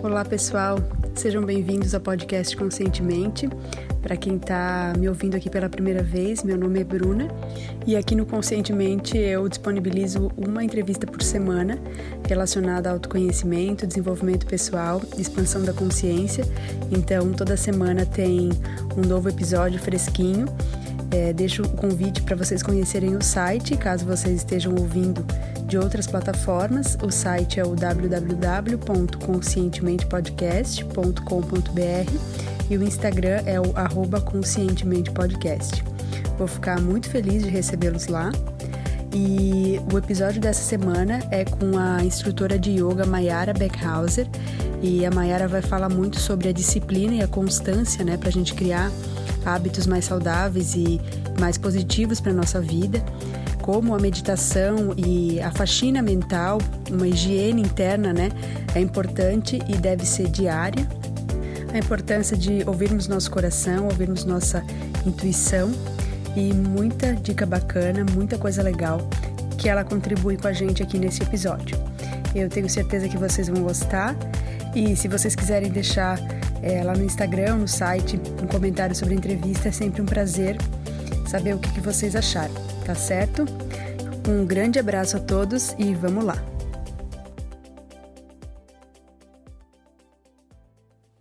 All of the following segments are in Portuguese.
Olá, pessoal. Sejam bem-vindos ao podcast Conscientemente. Para quem está me ouvindo aqui pela primeira vez, meu nome é Bruna e aqui no Conscientemente eu disponibilizo uma entrevista por semana relacionada ao autoconhecimento, desenvolvimento pessoal, expansão da consciência. Então, toda semana tem um novo episódio fresquinho. É, deixo o convite para vocês conhecerem o site, caso vocês estejam ouvindo de outras plataformas. O site é o www.conscientementepodcast.com.br e o Instagram é o arroba conscientementepodcast. Vou ficar muito feliz de recebê-los lá. E o episódio dessa semana é com a instrutora de yoga Mayara Beckhauser. E a Mayara vai falar muito sobre a disciplina e a constância, né, para a gente criar hábitos mais saudáveis e mais positivos para nossa vida como a meditação e a faxina mental, uma higiene interna, né, é importante e deve ser diária. A importância de ouvirmos nosso coração, ouvirmos nossa intuição e muita dica bacana, muita coisa legal que ela contribui com a gente aqui nesse episódio. Eu tenho certeza que vocês vão gostar e se vocês quiserem deixar é, lá no Instagram, no site, um comentário sobre a entrevista, é sempre um prazer saber o que, que vocês acharam, tá certo? Um grande abraço a todos e vamos lá!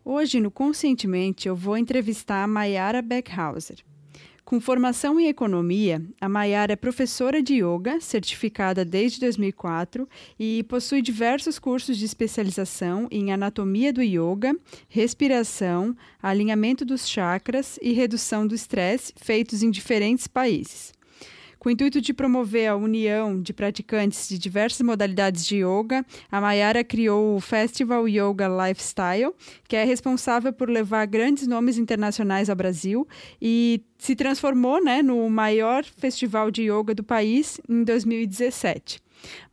Hoje, no Conscientemente, eu vou entrevistar a Mayara Beckhauser. Com formação em economia, a Mayara é professora de yoga, certificada desde 2004, e possui diversos cursos de especialização em anatomia do yoga, respiração, alinhamento dos chakras e redução do estresse, feitos em diferentes países. Com o intuito de promover a união de praticantes de diversas modalidades de yoga, a Mayara criou o Festival Yoga Lifestyle, que é responsável por levar grandes nomes internacionais ao Brasil e se transformou né, no maior festival de yoga do país em 2017.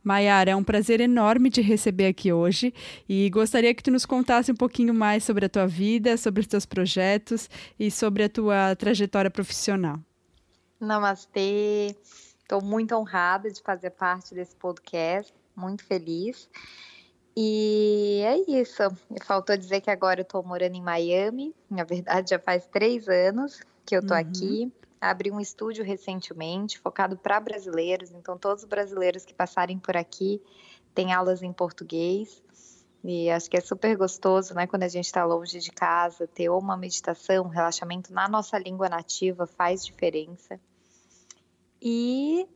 Mayara, é um prazer enorme te receber aqui hoje e gostaria que tu nos contasse um pouquinho mais sobre a tua vida, sobre os teus projetos e sobre a tua trajetória profissional. Namastê. Estou muito honrada de fazer parte desse podcast, muito feliz. E é isso. Faltou dizer que agora eu estou morando em Miami. Na verdade, já faz três anos que eu estou uhum. aqui. Abri um estúdio recentemente, focado para brasileiros. Então, todos os brasileiros que passarem por aqui têm aulas em português. E acho que é super gostoso, né? Quando a gente está longe de casa, ter uma meditação, um relaxamento na nossa língua nativa faz diferença. E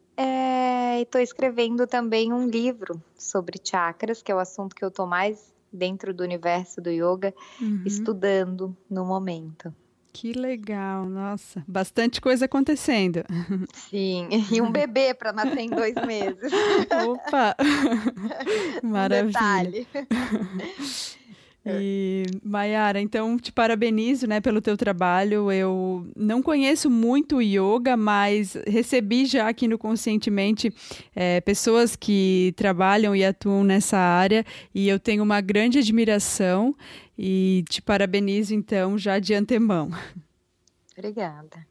estou é, escrevendo também um livro sobre chakras, que é o assunto que eu estou mais dentro do universo do yoga, uhum. estudando no momento. Que legal, nossa, bastante coisa acontecendo. Sim, e um bebê para nascer em dois meses. Opa! Maravilha. Um e, Mayara, então te parabenizo né, pelo teu trabalho. Eu não conheço muito yoga, mas recebi já aqui no Conscientemente é, pessoas que trabalham e atuam nessa área e eu tenho uma grande admiração e te parabenizo então já de antemão. Obrigada.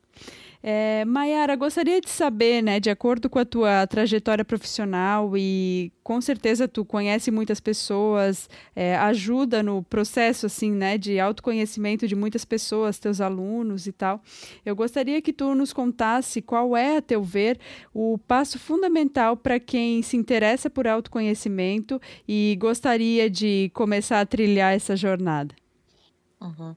É, Mayara, gostaria de saber, né, de acordo com a tua trajetória profissional e com certeza tu conhece muitas pessoas, é, ajuda no processo assim, né, de autoconhecimento de muitas pessoas, teus alunos e tal. Eu gostaria que tu nos contasse qual é, a teu ver, o passo fundamental para quem se interessa por autoconhecimento e gostaria de começar a trilhar essa jornada. Uhum.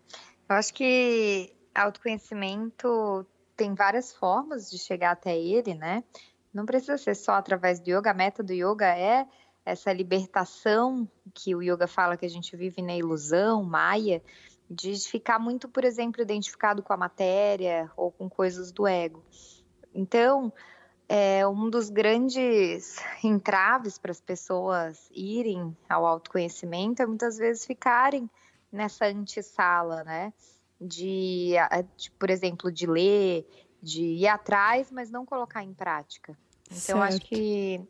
Eu acho que autoconhecimento tem várias formas de chegar até ele, né? Não precisa ser só através do yoga. A meta do yoga é essa libertação que o yoga fala que a gente vive na ilusão, maia, de ficar muito, por exemplo, identificado com a matéria ou com coisas do ego. Então, é um dos grandes entraves para as pessoas irem ao autoconhecimento é muitas vezes ficarem nessa antessala, né? De, de, por exemplo, de ler, de ir atrás, mas não colocar em prática. Então, certo. acho que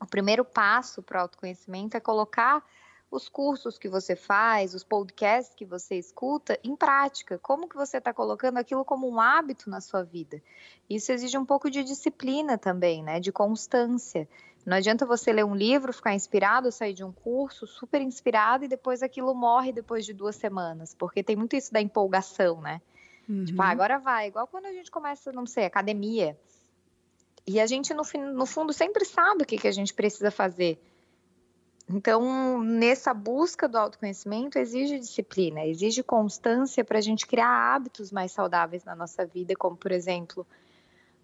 o primeiro passo para o autoconhecimento é colocar os cursos que você faz, os podcasts que você escuta em prática. Como que você está colocando aquilo como um hábito na sua vida? Isso exige um pouco de disciplina também, né? De constância. Não adianta você ler um livro, ficar inspirado, sair de um curso super inspirado e depois aquilo morre depois de duas semanas, porque tem muito isso da empolgação, né? Uhum. Tipo, ah, agora vai. Igual quando a gente começa, não sei, academia. E a gente, no, no fundo, sempre sabe o que, que a gente precisa fazer. Então, nessa busca do autoconhecimento, exige disciplina, exige constância para a gente criar hábitos mais saudáveis na nossa vida, como, por exemplo,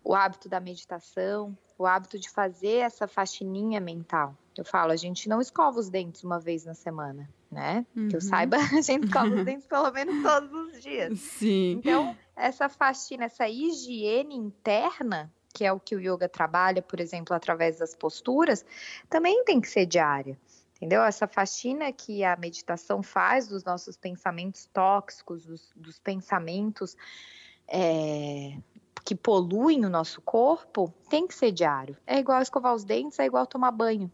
o hábito da meditação, o hábito de fazer essa faxininha mental. Eu falo, a gente não escova os dentes uma vez na semana, né? Uhum. Que eu uhum. saiba, a gente escova os dentes pelo menos todos os dias. Sim. Então, essa faxina, essa higiene interna, que é o que o yoga trabalha, por exemplo, através das posturas, também tem que ser diária. Entendeu? Essa faxina que a meditação faz dos nossos pensamentos tóxicos, dos, dos pensamentos é, que poluem o nosso corpo, tem que ser diário. É igual escovar os dentes, é igual tomar banho.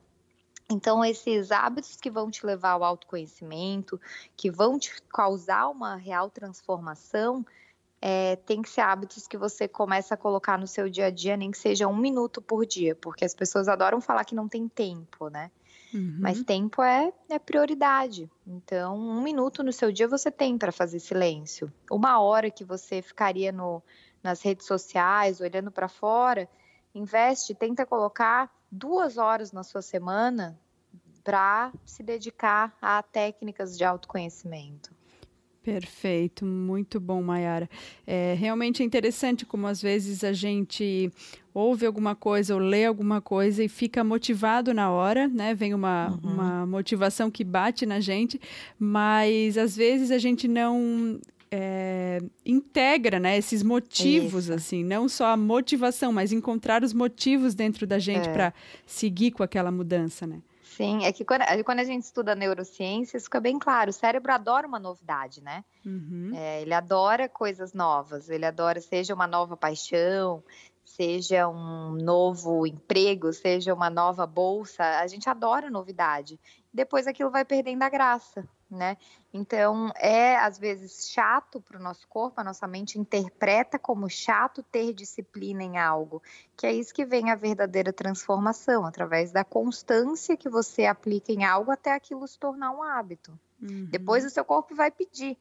Então, esses hábitos que vão te levar ao autoconhecimento, que vão te causar uma real transformação, é, tem que ser hábitos que você começa a colocar no seu dia a dia, nem que seja um minuto por dia, porque as pessoas adoram falar que não tem tempo, né? Uhum. Mas tempo é, é prioridade. Então, um minuto no seu dia você tem para fazer silêncio. Uma hora que você ficaria no, nas redes sociais, olhando para fora, investe, tenta colocar duas horas na sua semana para se dedicar a técnicas de autoconhecimento. Perfeito, muito bom, Mayara. É realmente é interessante como às vezes a gente ouve alguma coisa ou lê alguma coisa e fica motivado na hora, né? Vem uma, uhum. uma motivação que bate na gente, mas às vezes a gente não é, integra né, esses motivos, Isso. assim, não só a motivação, mas encontrar os motivos dentro da gente é. para seguir com aquela mudança, né? Sim, é que quando, quando, a gente estuda neurociências, fica bem claro, o cérebro adora uma novidade, né? Uhum. É, ele adora coisas novas, ele adora, seja uma nova paixão, seja um novo emprego, seja uma nova bolsa, a gente adora novidade. Depois aquilo vai perdendo a graça, né? Então é às vezes chato para o nosso corpo, a nossa mente interpreta como chato ter disciplina em algo, que é isso que vem a verdadeira transformação, através da constância que você aplica em algo até aquilo se tornar um hábito. Uhum. Depois o seu corpo vai pedir.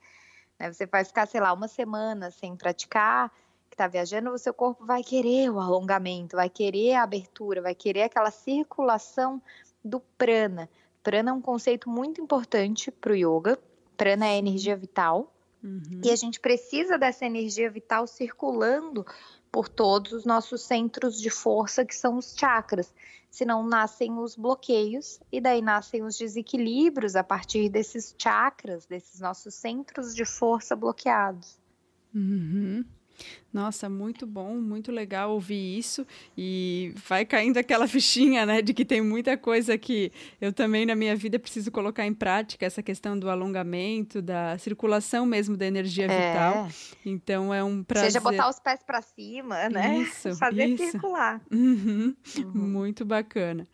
Né? Você vai ficar, sei lá, uma semana sem praticar, que está viajando, o seu corpo vai querer o alongamento, vai querer a abertura, vai querer aquela circulação do prana. Prana é um conceito muito importante para o yoga. Prana é energia vital. Uhum. E a gente precisa dessa energia vital circulando por todos os nossos centros de força, que são os chakras. Senão nascem os bloqueios e daí nascem os desequilíbrios a partir desses chakras, desses nossos centros de força bloqueados. Uhum. Nossa, muito bom, muito legal ouvir isso e vai caindo aquela fichinha, né, de que tem muita coisa que eu também na minha vida preciso colocar em prática, essa questão do alongamento, da circulação mesmo da energia é. vital. Então é um prazer. Seja botar os pés para cima, né? Isso, Fazer isso. circular. Uhum. Uhum. Muito bacana.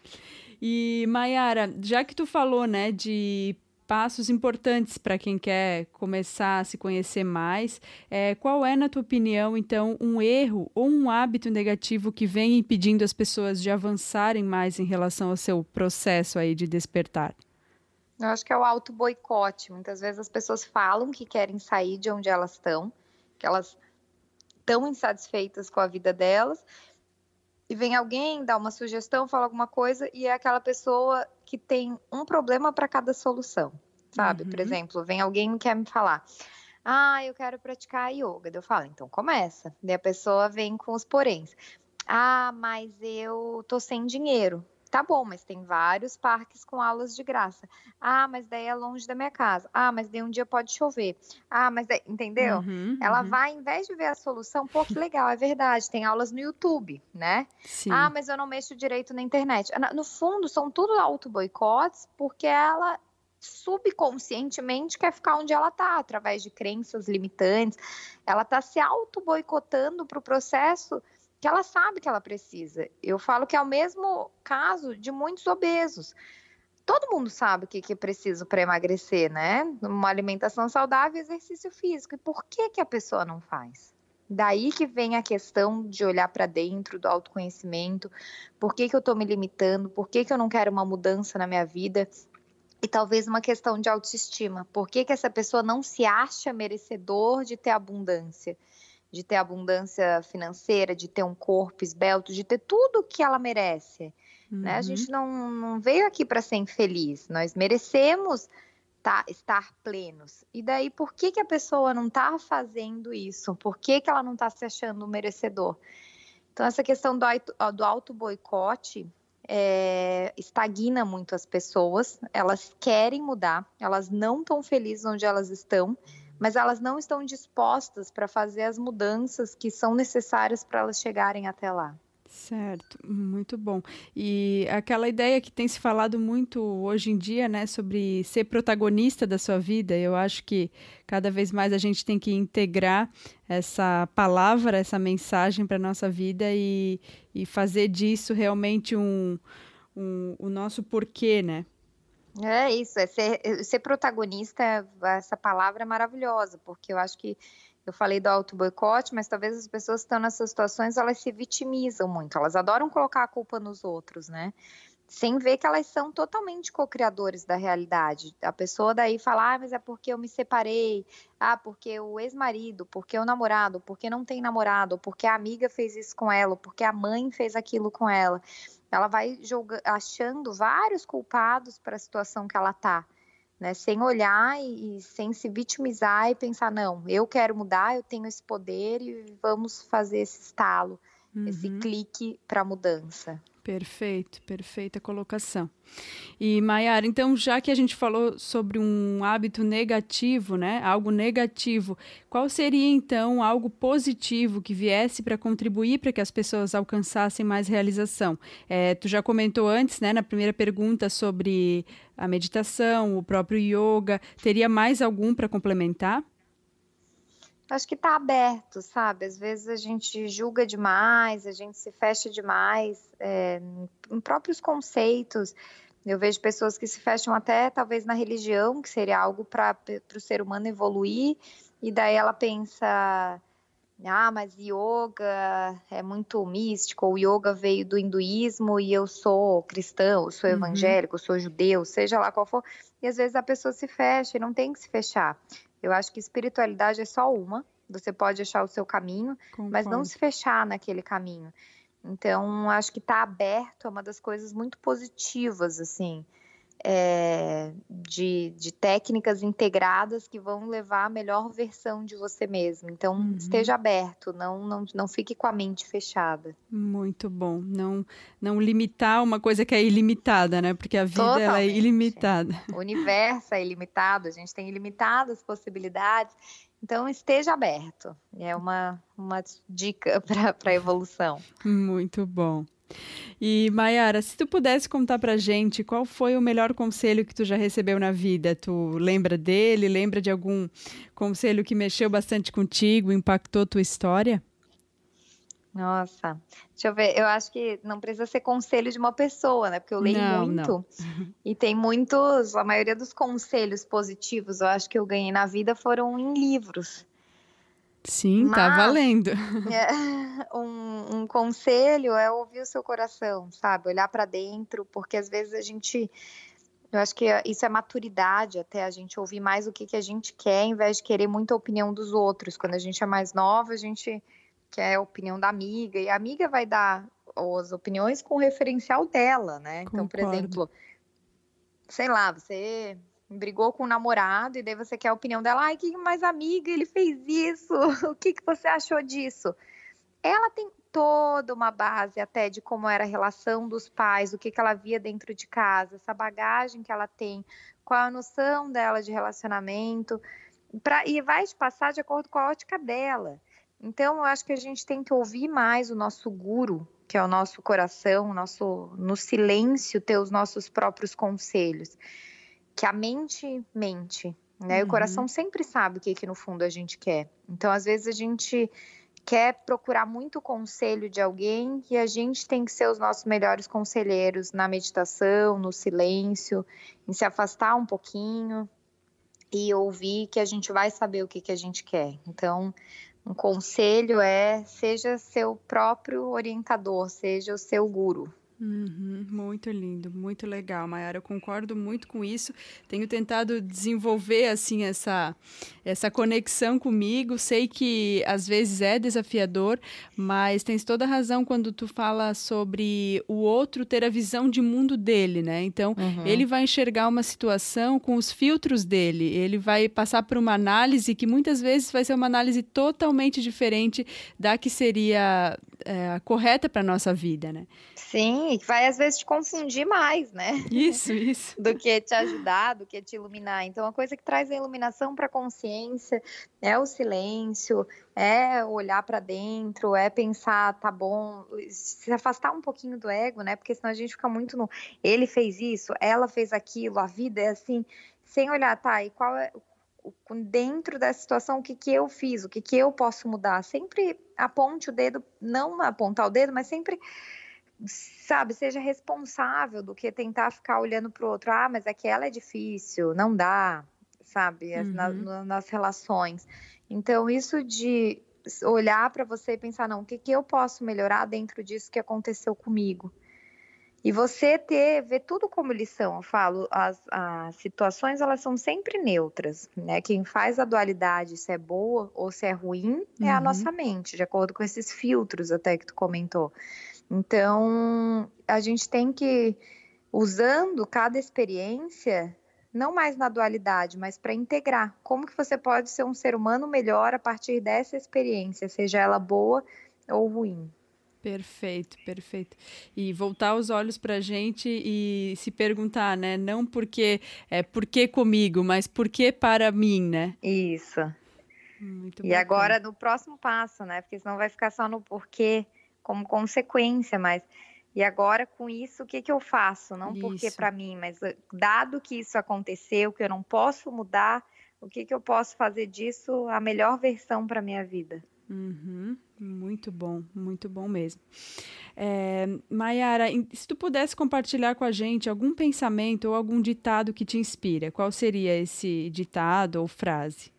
E Mayara, já que tu falou, né, de passos importantes para quem quer começar a se conhecer mais. É, qual é, na tua opinião, então, um erro ou um hábito negativo que vem impedindo as pessoas de avançarem mais em relação ao seu processo aí de despertar? Eu acho que é o auto boicote. Muitas vezes as pessoas falam que querem sair de onde elas estão, que elas estão insatisfeitas com a vida delas, e vem alguém, dá uma sugestão, fala alguma coisa, e é aquela pessoa que tem um problema para cada solução, sabe? Uhum. Por exemplo, vem alguém que quer me falar. Ah, eu quero praticar yoga. Eu falo, então começa. Daí a pessoa vem com os poréns. Ah, mas eu tô sem dinheiro. Tá bom, mas tem vários parques com aulas de graça. Ah, mas daí é longe da minha casa. Ah, mas daí um dia pode chover. Ah, mas daí, entendeu? Uhum, Ela uhum. vai, em vez de ver a solução, pô, que legal, é verdade, tem aulas no YouTube, né? Sim. Ah, mas eu não mexo direito na internet. No fundo, são tudo auto-boicotes, porque ela subconscientemente quer ficar onde ela está, através de crenças limitantes. Ela está se auto-boicotando para o processo que ela sabe que ela precisa. Eu falo que é o mesmo caso de muitos obesos. Todo mundo sabe o que é preciso para emagrecer, né? Uma alimentação saudável e exercício físico. E por que, que a pessoa não faz? Daí que vem a questão de olhar para dentro do autoconhecimento. Por que, que eu estou me limitando? Por que, que eu não quero uma mudança na minha vida? E talvez uma questão de autoestima. Por que, que essa pessoa não se acha merecedor de ter abundância? De ter abundância financeira, de ter um corpo esbelto, de ter tudo que ela merece. Uhum. Né? A uhum. gente não, não veio aqui para ser infeliz. Nós merecemos tá, estar plenos. E daí, por que, que a pessoa não está fazendo isso? Por que, que ela não está se achando merecedor? Então, essa questão do, do auto-boicote é, estagna muito as pessoas. Elas querem mudar, elas não estão felizes onde elas estão, mas elas não estão dispostas para fazer as mudanças que são necessárias para elas chegarem até lá. Certo, muito bom. E aquela ideia que tem se falado muito hoje em dia, né, sobre ser protagonista da sua vida, eu acho que cada vez mais a gente tem que integrar essa palavra, essa mensagem para a nossa vida e, e fazer disso realmente um, um, o nosso porquê, né? É isso, é ser, ser protagonista, essa palavra é maravilhosa, porque eu acho que eu falei do auto-boicote, mas talvez as pessoas que estão nessas situações, elas se vitimizam muito, elas adoram colocar a culpa nos outros, né? Sem ver que elas são totalmente co-criadores da realidade. A pessoa daí fala, ah, mas é porque eu me separei, ah, porque o ex-marido, porque o namorado, porque não tem namorado, porque a amiga fez isso com ela, porque a mãe fez aquilo com ela. Ela vai achando vários culpados para a situação que ela está né? Sem olhar e, e, sem se vitimizar e pensar, não, eu quero mudar, eu tenho esse poder e vamos fazer esse estalo, uhum. esse clique para mudança. Perfeito, perfeita colocação. E Maiara, então já que a gente falou sobre um hábito negativo, né, algo negativo, qual seria então algo positivo que viesse para contribuir para que as pessoas alcançassem mais realização? É, tu já comentou antes, né, na primeira pergunta sobre a meditação, o próprio yoga. Teria mais algum para complementar? Acho que está aberto, sabe? Às vezes a gente julga demais, a gente se fecha demais é, em próprios conceitos. Eu vejo pessoas que se fecham até talvez na religião, que seria algo para o ser humano evoluir, e daí ela pensa, ah, mas yoga é muito místico, o yoga veio do hinduísmo e eu sou cristão, eu sou uhum. evangélico, eu sou judeu, seja lá qual for, e às vezes a pessoa se fecha e não tem que se fechar. Eu acho que espiritualidade é só uma. Você pode achar o seu caminho, Concordo. mas não se fechar naquele caminho. Então, acho que estar tá aberto é uma das coisas muito positivas, assim é, de, de, técnicas integradas que vão levar a melhor versão de você mesmo. Então, uhum. esteja aberto, não, não, não fique com a mente fechada. Muito bom. Não, não limitar uma coisa que é ilimitada, né? Porque a vida é ilimitada. O universo é ilimitado, a gente tem ilimitadas possibilidades. Então, esteja aberto. É uma, uma dica para a evolução. Muito bom. E Mayara, se tu pudesse contar pra gente qual foi o melhor conselho que tu já recebeu na vida, tu lembra dele? Lembra de algum conselho que mexeu bastante contigo, impactou tua história? Nossa, deixa eu ver. Eu acho que não precisa ser conselho de uma pessoa, né? Porque eu leio não, muito. Não. E tem muitos, a maioria dos conselhos positivos, eu acho que eu ganhei na vida foram em livros. Sim, tá Mas, tá valendo. É, um, um, conselho é ouvir o seu coração, sabe? Olhar para dentro, porque às vezes a gente. Eu acho que isso é maturidade, até a gente ouvir mais o que, que a gente quer, em vez de querer muita opinião dos outros. Quando a gente é mais nova, a gente quer a opinião da amiga, e a amiga vai dar as opiniões com o referencial dela, né? Concordo. Então, por exemplo, sei lá, você brigou com o namorado e daí você quer a opinião dela. Ai, que mais amiga, ele fez isso. o que, que você achou disso? Ela tem toda uma base até de como era a relação dos pais, o que, que ela via dentro de casa, essa bagagem que ela tem, qual a noção dela de relacionamento, pra, e vai te passar de acordo com a ótica dela. Então, eu acho que a gente tem que ouvir mais o nosso guru, que é o nosso coração, o nosso, no silêncio, ter os nossos próprios conselhos que a mente mente, né? Uhum. O coração sempre sabe o que, que no fundo a gente quer. Então, às vezes a gente quer procurar muito conselho de alguém e a gente tem que ser os nossos melhores conselheiros na meditação, no silêncio, em se afastar um pouquinho e ouvir que a gente vai saber o que, que a gente quer. Então, um conselho é seja seu próprio orientador, seja o seu guru. Uhum, muito lindo, muito legal, Mayara. Eu concordo muito com isso. Tenho tentado desenvolver assim essa essa conexão comigo. Sei que às vezes é desafiador, mas tens toda a razão quando tu fala sobre o outro ter a visão de mundo dele, né? Então, uhum. ele vai enxergar uma situação com os filtros dele. Ele vai passar por uma análise que muitas vezes vai ser uma análise totalmente diferente da que seria é, correta para nossa vida, né? Sim, e que vai às vezes te confundir mais, né? Isso, isso. do que te ajudar, do que te iluminar. Então, a coisa que traz a iluminação para a consciência é o silêncio, é olhar para dentro, é pensar, tá bom, se afastar um pouquinho do ego, né? Porque senão a gente fica muito no ele fez isso, ela fez aquilo, a vida é assim, sem olhar, tá, e qual é dentro dessa situação o que, que eu fiz, o que, que eu posso mudar. Sempre aponte o dedo, não apontar o dedo, mas sempre sabe, seja responsável do que tentar ficar olhando para o outro. Ah, mas aquela é difícil, não dá, sabe, uhum. na, nas relações. Então, isso de olhar para você e pensar, não, o que, que eu posso melhorar dentro disso que aconteceu comigo? E você ter, ver tudo como lição, eu falo, as, as situações elas são sempre neutras, né? Quem faz a dualidade, se é boa ou se é ruim, uhum. é a uhum. nossa mente, de acordo com esses filtros até que tu comentou. Então, a gente tem que, usando cada experiência, não mais na dualidade, mas para integrar. Como que você pode ser um ser humano melhor a partir dessa experiência, seja ela boa ou ruim? Perfeito, perfeito. E voltar os olhos para a gente e se perguntar, né? Não porque é porque comigo, mas porque para mim, né? Isso. Muito e bacana. agora no próximo passo, né? Porque senão vai ficar só no porquê como consequência, mas e agora com isso o que, que eu faço? Não isso. porque para mim, mas eh, dado que isso aconteceu, que eu não posso mudar, o que, que eu posso fazer disso a melhor versão para minha vida? Uhum, muito bom, muito bom mesmo. É, Mayara, se tu pudesse compartilhar com a gente algum pensamento ou algum ditado que te inspira, qual seria esse ditado ou frase?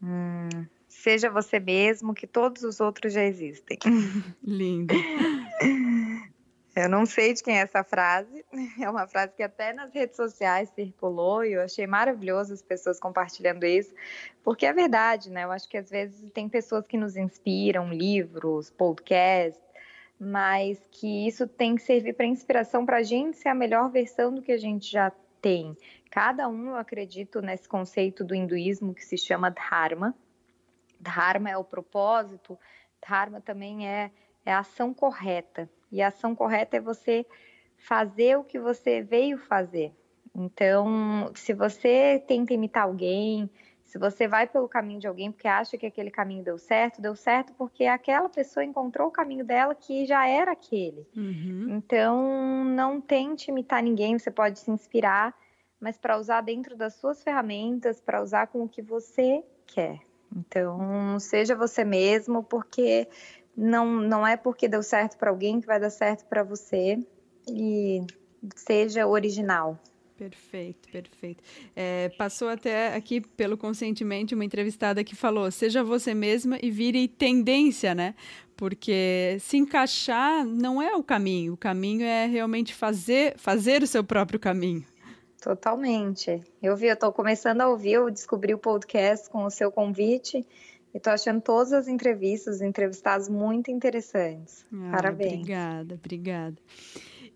Hum, Seja você mesmo, que todos os outros já existem. Lindo. Eu não sei de quem é essa frase. É uma frase que até nas redes sociais circulou e eu achei maravilhoso as pessoas compartilhando isso, porque é verdade, né? Eu acho que às vezes tem pessoas que nos inspiram, livros, podcasts, mas que isso tem que servir para inspiração para a gente ser a melhor versão do que a gente já tem. Cada um, eu acredito nesse conceito do hinduísmo que se chama Dharma, Dharma é o propósito, Dharma também é, é a ação correta. E a ação correta é você fazer o que você veio fazer. Então, se você tenta imitar alguém, se você vai pelo caminho de alguém porque acha que aquele caminho deu certo, deu certo porque aquela pessoa encontrou o caminho dela que já era aquele. Uhum. Então, não tente imitar ninguém, você pode se inspirar, mas para usar dentro das suas ferramentas, para usar com o que você quer. Então, seja você mesmo, porque não, não é porque deu certo para alguém que vai dar certo para você e seja original. Perfeito, perfeito. É, passou até aqui pelo Conscientemente uma entrevistada que falou: seja você mesma e vire tendência, né? Porque se encaixar não é o caminho, o caminho é realmente fazer, fazer o seu próprio caminho. Totalmente. Eu vi, eu tô começando a ouvir, eu descobri o podcast com o seu convite e tô achando todas as entrevistas, os entrevistados muito interessantes. Ah, Parabéns. Obrigada, obrigada.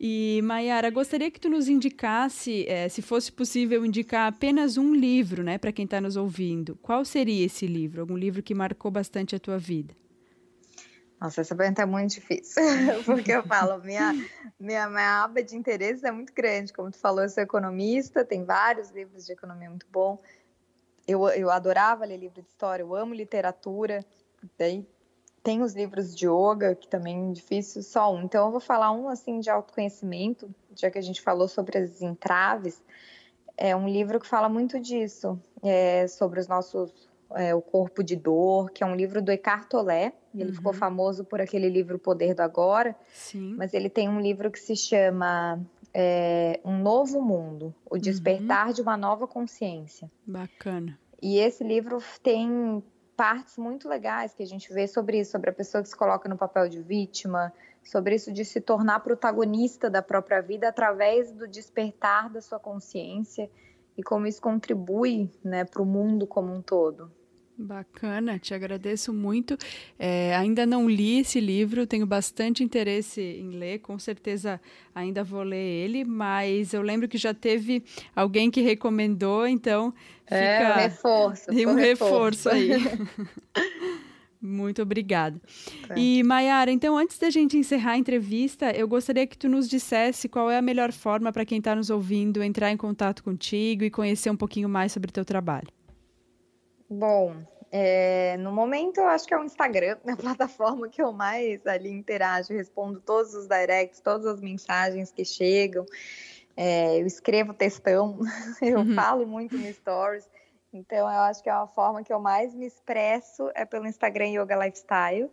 E, Mayara, gostaria que tu nos indicasse, é, se fosse possível, indicar apenas um livro, né, para quem está nos ouvindo. Qual seria esse livro? Algum livro que marcou bastante a tua vida? Nossa, essa pergunta é muito difícil, porque eu falo, minha, minha, minha aba de interesses é muito grande. Como tu falou, eu sou economista, tem vários livros de economia muito bom. Eu, eu adorava ler livro de história, eu amo literatura. Daí tem os livros de yoga, que também é difícil, só um. Então eu vou falar um assim de autoconhecimento, já que a gente falou sobre as entraves. É um livro que fala muito disso, é, sobre os nossos é, O Corpo de Dor, que é um livro do Eckhart Tolle. Ele uhum. ficou famoso por aquele livro O Poder do Agora. Sim. Mas ele tem um livro que se chama é, Um Novo Mundo, O uhum. Despertar uhum. de uma Nova Consciência. Bacana. E esse livro tem partes muito legais que a gente vê sobre isso, sobre a pessoa que se coloca no papel de vítima, sobre isso de se tornar protagonista da própria vida através do despertar da sua consciência e como isso contribui né, para o mundo como um todo. Bacana, te agradeço muito. É, ainda não li esse livro, tenho bastante interesse em ler, com certeza ainda vou ler ele, mas eu lembro que já teve alguém que recomendou, então fica é, um reforço. um reforço, reforço aí. Muito obrigada. É. E Mayara, então antes da gente encerrar a entrevista, eu gostaria que tu nos dissesse qual é a melhor forma para quem está nos ouvindo entrar em contato contigo e conhecer um pouquinho mais sobre o teu trabalho. Bom, é, no momento eu acho que é o Instagram, a plataforma que eu mais ali interajo, respondo todos os directs, todas as mensagens que chegam. É, eu escrevo textão, eu uhum. falo muito no Stories. Então, eu acho que é uma forma que eu mais me expresso é pelo Instagram Yoga Lifestyle.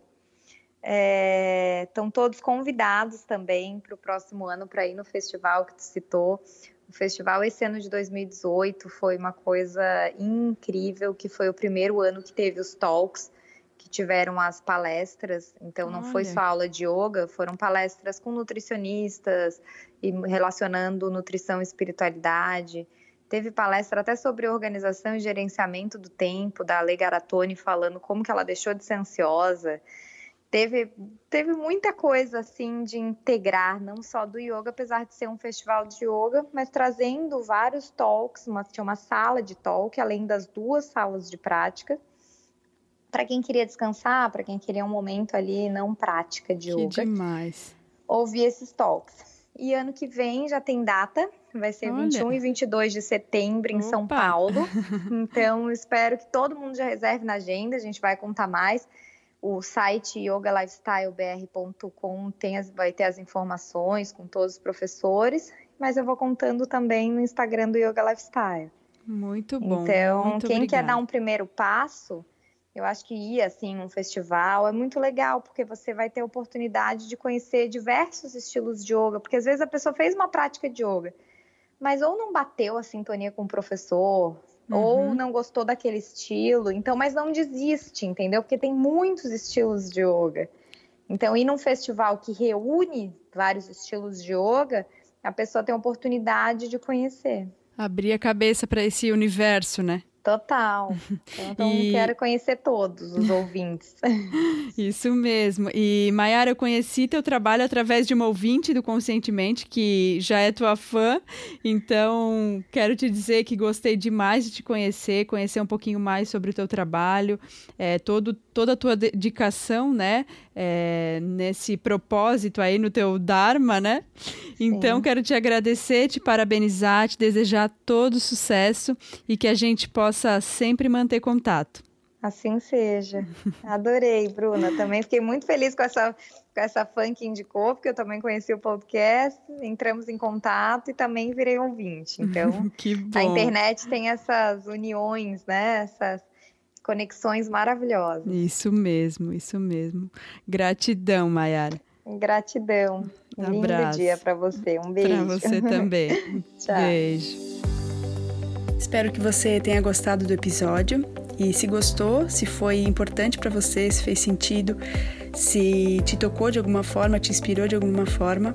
Estão é, todos convidados também para o próximo ano para ir no festival que tu citou. O festival esse ano de 2018 foi uma coisa incrível, que foi o primeiro ano que teve os talks, que tiveram as palestras. Então não Olha. foi só aula de yoga, foram palestras com nutricionistas e relacionando nutrição e espiritualidade. Teve palestra até sobre organização e gerenciamento do tempo, da Ale Garatoni falando como que ela deixou de ser ansiosa. Teve, teve muita coisa assim de integrar, não só do yoga, apesar de ser um festival de yoga, mas trazendo vários talks, uma, tinha uma sala de talk, além das duas salas de prática, para quem queria descansar, para quem queria um momento ali não prática de que yoga. demais. Ouvir esses talks. E ano que vem já tem data, vai ser Olha. 21 e 22 de setembro em Opa. São Paulo. Então, espero que todo mundo já reserve na agenda, a gente vai contar mais. O site yogalifestylebr.com tem as, vai ter as informações com todos os professores, mas eu vou contando também no Instagram do Yoga Lifestyle. Muito bom. Então, muito quem obrigada. quer dar um primeiro passo, eu acho que ir assim num festival é muito legal, porque você vai ter a oportunidade de conhecer diversos estilos de yoga, porque às vezes a pessoa fez uma prática de yoga, mas ou não bateu a sintonia com o professor, uhum. ou não gostou daquele estilo, então, mas não desiste, entendeu? Porque tem muitos estilos de yoga. Então, ir num festival que reúne vários estilos de yoga, a pessoa tem a oportunidade de conhecer. Abrir a cabeça para esse universo, né? Total. Então, e... quero conhecer todos os ouvintes. Isso mesmo. E, Mayara, eu conheci teu trabalho através de uma ouvinte do Conscientemente, que já é tua fã. Então, quero te dizer que gostei demais de te conhecer, conhecer um pouquinho mais sobre o teu trabalho, é, todo, toda a tua dedicação, né? É, nesse propósito aí no teu Dharma, né? Então, Sim. quero te agradecer, te parabenizar, te desejar todo sucesso e que a gente possa possa sempre manter contato. Assim seja. Adorei, Bruna. Também fiquei muito feliz com essa, com essa fã que indicou, porque eu também conheci o podcast, entramos em contato e também virei ouvinte. Então, a internet tem essas uniões, né? Essas conexões maravilhosas. Isso mesmo, isso mesmo. Gratidão, Mayara. Gratidão. Um Abraço. lindo dia para você. Um beijo. Para você também. Tchau. Beijo. Espero que você tenha gostado do episódio e se gostou, se foi importante para você, se fez sentido, se te tocou de alguma forma, te inspirou de alguma forma,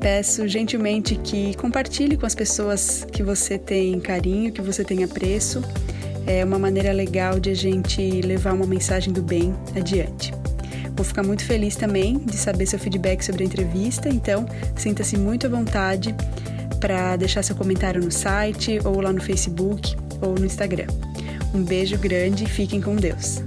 peço gentilmente que compartilhe com as pessoas que você tem carinho, que você tem apreço. É uma maneira legal de a gente levar uma mensagem do bem adiante. Vou ficar muito feliz também de saber seu feedback sobre a entrevista, então sinta-se muito à vontade para deixar seu comentário no site ou lá no Facebook ou no Instagram. Um beijo grande e fiquem com Deus.